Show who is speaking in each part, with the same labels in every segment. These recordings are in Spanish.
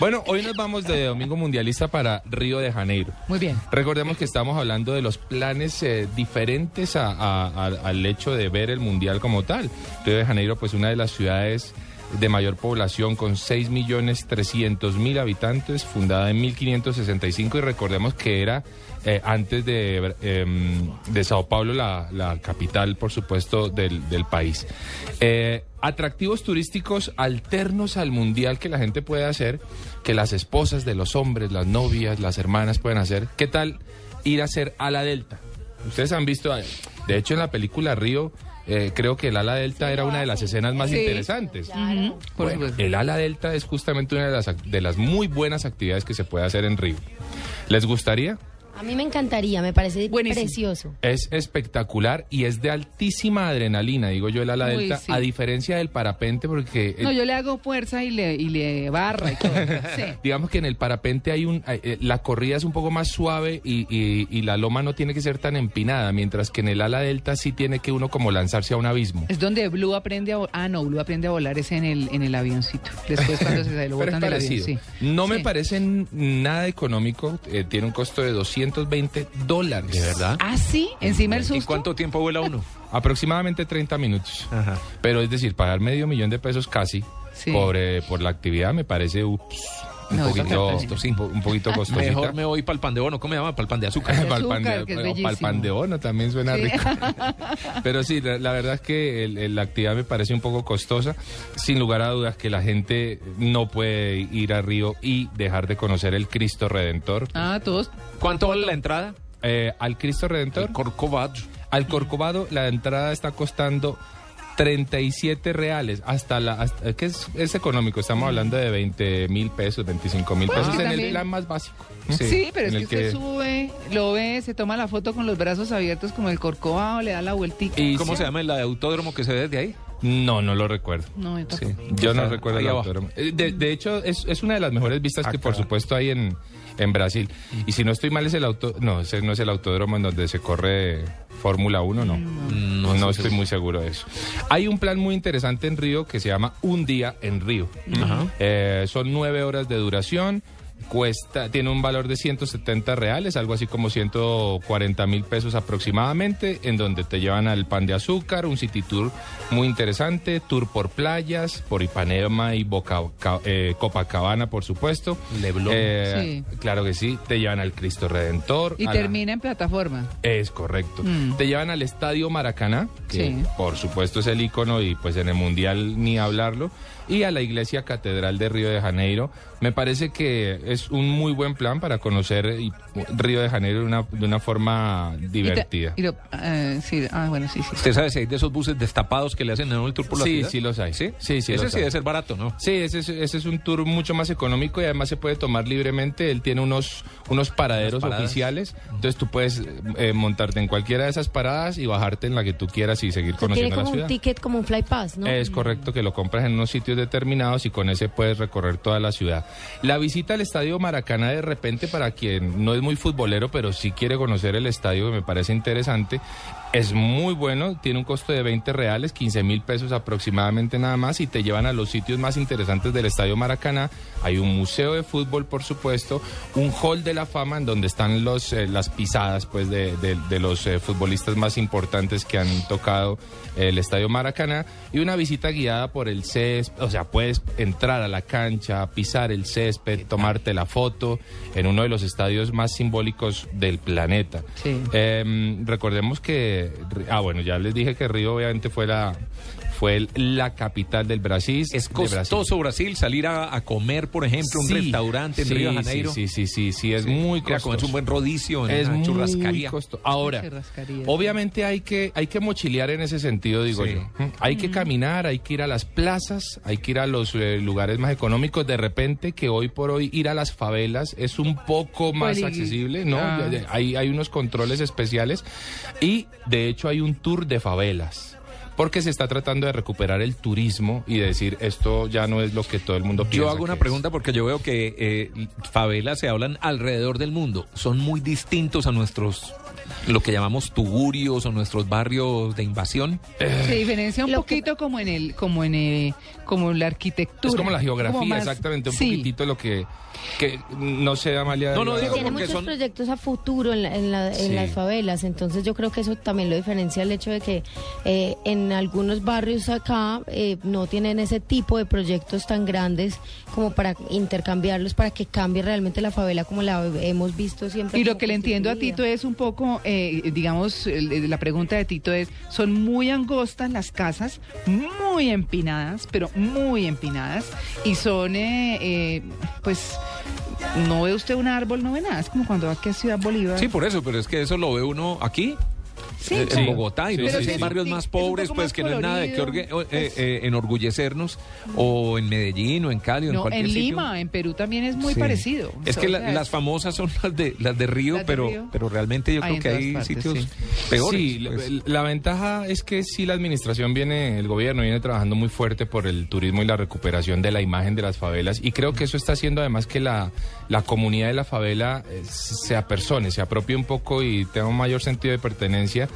Speaker 1: Bueno, hoy nos vamos de Domingo Mundialista para Río de Janeiro.
Speaker 2: Muy bien.
Speaker 1: Recordemos que estamos hablando de los planes eh, diferentes a- a- a- al hecho de ver el Mundial como tal. Río de Janeiro, pues una de las ciudades de mayor población con 6.300.000 habitantes, fundada en 1565 y recordemos que era eh, antes de, em, de Sao Paulo la, la capital, por supuesto, del, del país. Eh, atractivos turísticos alternos al mundial que la gente puede hacer, que las esposas de los hombres, las novias, las hermanas pueden hacer. ¿Qué tal ir a hacer ala delta? Ustedes han visto, de hecho en la película Río, eh, creo que el ala delta era una de las escenas más
Speaker 2: Sí.
Speaker 1: interesantes. Bueno, el ala delta es justamente una de las, de las muy buenas actividades que se puede hacer en Río. ¿Les gustaría?
Speaker 3: A mí me encantaría, me parece
Speaker 2: Buenísimo.
Speaker 3: precioso.
Speaker 1: Es espectacular y es de altísima adrenalina, digo yo, el ala
Speaker 2: Uy,
Speaker 1: delta,
Speaker 2: sí.
Speaker 1: a diferencia del parapente, porque eh,
Speaker 2: No, yo le hago fuerza y le, y le barra y todo. Sí.
Speaker 1: digamos que en el parapente hay un, eh, eh, la corrida es un poco más suave y, y- y la loma no tiene que ser tan empinada, mientras que en el ala delta sí tiene que uno como lanzarse a un abismo.
Speaker 2: Es donde Blue aprende a volar. Ah, no, Blue aprende a volar es en el, en el avioncito. Después cuando se sale, lo botan del avión. Sí.
Speaker 1: No me parece nada económico, eh, tiene un costo de 220 dólares.
Speaker 4: ¿De verdad?
Speaker 2: Ah, sí, encima el
Speaker 4: ¿Y
Speaker 2: susto.
Speaker 4: cuánto tiempo vuela uno?
Speaker 1: Aproximadamente 30 minutos.
Speaker 4: Ajá.
Speaker 1: Pero es decir, pagar medio millón de pesos casi
Speaker 2: Sí.
Speaker 1: por, eh, por la actividad me parece ups, un,
Speaker 2: No,
Speaker 1: poquito,
Speaker 2: está
Speaker 1: un, po- un poquito costosita.
Speaker 4: Mejor me voy para el pan de bono. ¿Cómo se llama? Para el pan de azúcar.
Speaker 1: Pan de- pa'l
Speaker 2: bellísimo.
Speaker 1: pan de bono también suena
Speaker 2: Sí.
Speaker 1: rico. Pero sí, la, la verdad es que el- el- la actividad me parece un poco costosa. Sin lugar a dudas que la gente no puede ir a Río y dejar de conocer el Cristo Redentor.
Speaker 2: Ah, todos.
Speaker 4: ¿Cuánto vale la entrada?
Speaker 1: Eh, al Cristo Redentor,
Speaker 4: El Corcovado.
Speaker 1: al Corcovado, la entrada está costando 37 reales. Hasta la. Hasta, que es, es económico, estamos hablando de 20 mil pesos, 25 mil pesos en el plan más básico.
Speaker 2: Sí, pero es que
Speaker 1: el
Speaker 2: usted sube, lo ve, se toma la foto con los brazos abiertos como el corcovado, le da la vueltica.
Speaker 1: Y
Speaker 4: ¿Cómo se llama el autódromo que se ve desde ahí?
Speaker 1: No, no lo recuerdo.
Speaker 2: No, yo
Speaker 1: Sí,
Speaker 2: tampoco.
Speaker 1: yo no recuerdo el
Speaker 4: abajo.
Speaker 1: autódromo. Eh, De, de hecho, es, es una de las mejores vistas que, por supuesto, hay en, en Brasil. Y si no estoy mal, es el auto. No, ese no es el autódromo en donde se corre Fórmula 1, no. No,
Speaker 4: No,
Speaker 1: estoy muy seguro de eso. Hay un plan muy interesante en Río que se llama Un Día en Río. Eh, son nueve horas de duración. Cuesta, tiene un valor de 170 reales, algo así como 140 mil pesos aproximadamente, en donde te llevan al pan de azúcar, un city tour muy interesante, tour por playas, por Ipanema y Boca, Ca- eh, Copacabana, por supuesto.
Speaker 4: Leblon.
Speaker 1: Eh, Claro que sí, te llevan al Cristo Redentor.
Speaker 2: Y
Speaker 1: la-
Speaker 2: termina en plataforma.
Speaker 1: es correcto.
Speaker 2: Mm.
Speaker 1: Te llevan al Estadio Maracaná, que
Speaker 2: Sí.
Speaker 1: por supuesto es el icono y pues en el Mundial ni hablarlo, y a la Iglesia Catedral de Río de Janeiro. Me parece que es un muy buen plan para conocer y- Río de Janeiro de una, de una forma
Speaker 2: Y te-
Speaker 1: divertida.
Speaker 2: y lo- eh, sí, ah, bueno, sí, sí.
Speaker 4: ¿Usted sabe si hay de esos buses destapados que le hacen en el tour por la
Speaker 1: Sí,
Speaker 4: ciudad?
Speaker 1: sí los hay.
Speaker 4: ¿Sí?
Speaker 1: Sí, sí
Speaker 4: Ese sí
Speaker 1: hay.
Speaker 4: debe ser barato, ¿no?
Speaker 1: Sí, ese es, ese es un tour mucho más económico y además se puede tomar libremente. Él tiene unos, unos paraderos oficiales. Entonces tú puedes eh, montarte en cualquiera de esas paradas y bajarte en la que tú quieras y seguir
Speaker 3: O sea, tiene
Speaker 1: conociendo la
Speaker 3: como un
Speaker 1: ciudad.
Speaker 3: ticket, como un fly pass, ¿no?
Speaker 1: Es correcto que lo compras en unos sitios determinados y con ese puedes recorrer toda la ciudad. La visita al estadio Maracaná de repente para quien no es muy futbolero pero sí quiere conocer el estadio que me parece interesante es muy bueno, tiene un costo de 20 reales, 15 mil pesos aproximadamente nada más y te llevan a los sitios más interesantes del estadio Maracaná. Hay un museo de fútbol por supuesto, un hall de la fama en donde están los, eh, las pisadas pues de, de- de los eh, futbolistas más importantes que han tocado el Estadio Maracaná y una visita guiada por el césped, o sea, puedes entrar a la cancha, pisar el césped, tomarte la foto en uno de los estadios más simbólicos del planeta.
Speaker 2: Sí.
Speaker 1: Eh, recordemos que, ah, bueno, ya les dije que Río obviamente fue la, fue el- la capital del Brasil.
Speaker 4: Es
Speaker 1: de Brasil.
Speaker 4: costoso Brasil salir a, a comer, por ejemplo, un
Speaker 1: Sí,
Speaker 4: restaurante en
Speaker 1: sí,
Speaker 4: Río de Janeiro.
Speaker 1: Sí, sí, sí, sí, es muy costoso.
Speaker 4: un buen rodicio en
Speaker 1: es
Speaker 4: una
Speaker 1: muy
Speaker 4: churrascaría.
Speaker 1: costo- Ahora,
Speaker 2: churrascaría,
Speaker 1: obviamente hay que hay que mochilear en ese sentido, digo
Speaker 4: Sí.
Speaker 1: yo. ¿Mm? Hay que caminar, hay que ir a las plazas, hay que ir a los eh, lugares más económicos. De repente que hoy por hoy ir a las favelas es un poco más accesible, ¿no?
Speaker 2: Ah.
Speaker 1: Hay, hay unos controles especiales y de hecho hay un tour de favelas. Porque se está tratando de recuperar el turismo y decir esto ya no es lo que todo el mundo piensa.
Speaker 4: Yo hago una pregunta porque yo veo que eh, favelas se hablan alrededor del mundo. Son muy distintos a nuestros, lo que llamamos tugurios o nuestros barrios de invasión.
Speaker 2: Se diferencia un
Speaker 3: Lo que-
Speaker 2: poquito como en el, como en el, como la arquitectura.
Speaker 1: Es como la geografía,
Speaker 2: Como más-
Speaker 1: exactamente, un
Speaker 2: sí.
Speaker 1: poquitito lo que, que no sé, Amalia.
Speaker 4: No, no, digo
Speaker 3: Tiene
Speaker 4: porque
Speaker 3: muchos
Speaker 4: son-
Speaker 3: proyectos a futuro en, la- en la- en
Speaker 1: Sí.
Speaker 3: las favelas, entonces yo creo que eso también lo diferencia el hecho de que eh, en algunos barrios acá eh, no tienen ese tipo de proyectos tan grandes como para intercambiarlos, para que cambie realmente la favela como la hemos visto siempre.
Speaker 2: Y lo que le entiendo a. Tito es un poco, eh, digamos, la pregunta de Tito es, son muy angostas las casas, muy empinadas, pero muy empinadas, y son, eh, eh, pues, no ve usted un árbol, no ve nada, es como cuando va aquí a Ciudad Bolívar.
Speaker 4: Sí, por eso, pero es que eso lo ve uno aquí.
Speaker 2: Sí,
Speaker 4: en Bogotá y
Speaker 1: Sí,
Speaker 4: los
Speaker 1: sí.
Speaker 4: barrios
Speaker 2: Sí,
Speaker 4: más pobres, pues
Speaker 2: más
Speaker 4: que no es nada de que orgue- eh,
Speaker 2: pues.
Speaker 4: eh, enorgullecernos, o en Medellín, o en Cali, o en cualquier
Speaker 2: en
Speaker 4: sitio.
Speaker 2: Lima, en Perú también es muy
Speaker 4: Sí.
Speaker 2: parecido.
Speaker 4: Es que la- las famosas son las de las de Río,
Speaker 2: Las de
Speaker 4: pero
Speaker 2: Río.
Speaker 4: pero realmente yo
Speaker 2: Hay
Speaker 4: creo que hay
Speaker 2: partes,
Speaker 4: sitios
Speaker 2: sí.
Speaker 4: peores.
Speaker 1: Sí, la-
Speaker 4: pues.
Speaker 1: la, ventaja es que sí la administración viene, el gobierno viene trabajando muy fuerte por el turismo y la recuperación de la imagen de las favelas y creo que eso está haciendo además que la, la comunidad de la favela eh, se apersone, se apropie un poco y tenga un mayor sentido de pertenencia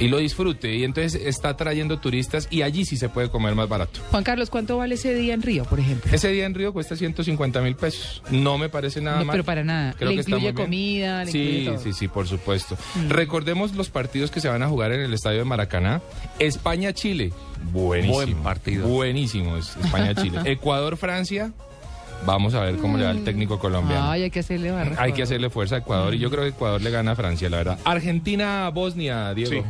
Speaker 1: y lo disfrute y entonces está trayendo turistas y allí sí se puede comer más barato.
Speaker 2: Juan Carlos, ¿cuánto vale ese día en Río, por ejemplo?
Speaker 1: Ese día en Río cuesta 150 mil pesos. No me parece nada
Speaker 2: No,
Speaker 1: mal.
Speaker 2: pero para nada.
Speaker 1: Creo
Speaker 2: Le
Speaker 1: que está
Speaker 2: incluye
Speaker 1: bien.
Speaker 2: comida, le
Speaker 1: sí,
Speaker 2: incluye todo. Mm.
Speaker 1: Sí, sí, por supuesto. Recordemos los partidos que se van a jugar en el estadio de Maracaná. España-Chile. Buenísimo.
Speaker 4: Buen partido.
Speaker 1: Buenísimo es España-Chile. Ecuador-Francia. Vamos a ver cómo le va el técnico colombiano.
Speaker 2: Ay, hay que hacerle barra.
Speaker 1: Hay que hacerle fuerza a Ecuador y yo creo que Ecuador le gana a Francia, la verdad. Argentina-Bosnia, Diego.
Speaker 5: Sí,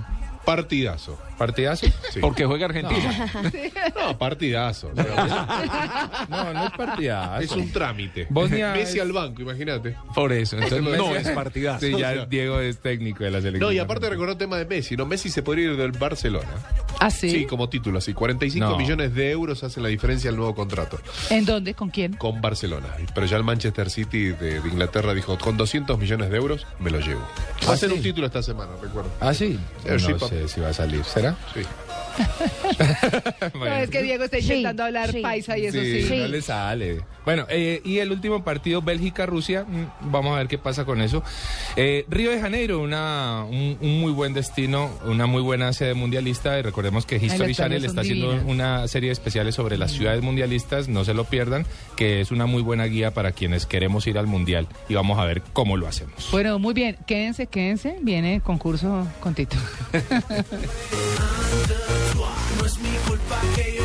Speaker 5: partidazo.
Speaker 1: ¿Partidazo?
Speaker 5: Sí.
Speaker 4: Porque juega Argentina.
Speaker 5: No, partidazo.
Speaker 1: No, no es partidazo.
Speaker 5: es un trámite.
Speaker 1: Bosnia
Speaker 5: Messi
Speaker 1: es-
Speaker 5: al banco, imagínate.
Speaker 4: Por eso. Entonces no es partidazo.
Speaker 1: Sí, ya
Speaker 5: O sea-
Speaker 1: Diego es técnico de la selección.
Speaker 5: No, y aparte recordó el tema de Messi. No, Messi se podría ir del Barcelona.
Speaker 2: ¿Ah, sí?
Speaker 5: Sí, como título, así. 45
Speaker 1: No.
Speaker 5: millones de euros hacen la diferencia al nuevo contrato
Speaker 2: ¿En dónde? ¿Con quién?
Speaker 5: con Barcelona. Pero ya el Manchester City de, de Inglaterra dijo, con 200 millones de euros me lo llevo. Va a ser
Speaker 1: sí?
Speaker 5: un título esta semana, recuerdo.
Speaker 1: ¿Ah, sí?
Speaker 5: Sí,
Speaker 1: no sé si va a salir. ¿Será?
Speaker 5: Sí.
Speaker 2: No, es que Diego está
Speaker 3: Sí,
Speaker 2: intentando hablar
Speaker 3: sí.
Speaker 2: paisa y eso
Speaker 1: Sí, no le sale. Bueno, eh, y el último partido, Bélgica-Rusia, mm, vamos a ver qué pasa con eso. Eh, Río de Janeiro, una, un, un muy buen destino, una muy buena sede mundialista. Y recordemos que History Channel está haciendo
Speaker 2: divinas.
Speaker 1: una serie de especiales sobre las ciudades mundialistas, no se lo pierdan, que es una muy buena guía para quienes queremos ir al mundial. Y vamos a ver cómo lo hacemos.
Speaker 2: Bueno, muy bien. Quédense, quédense. Viene el concurso con Tito.
Speaker 6: No es mi culpa que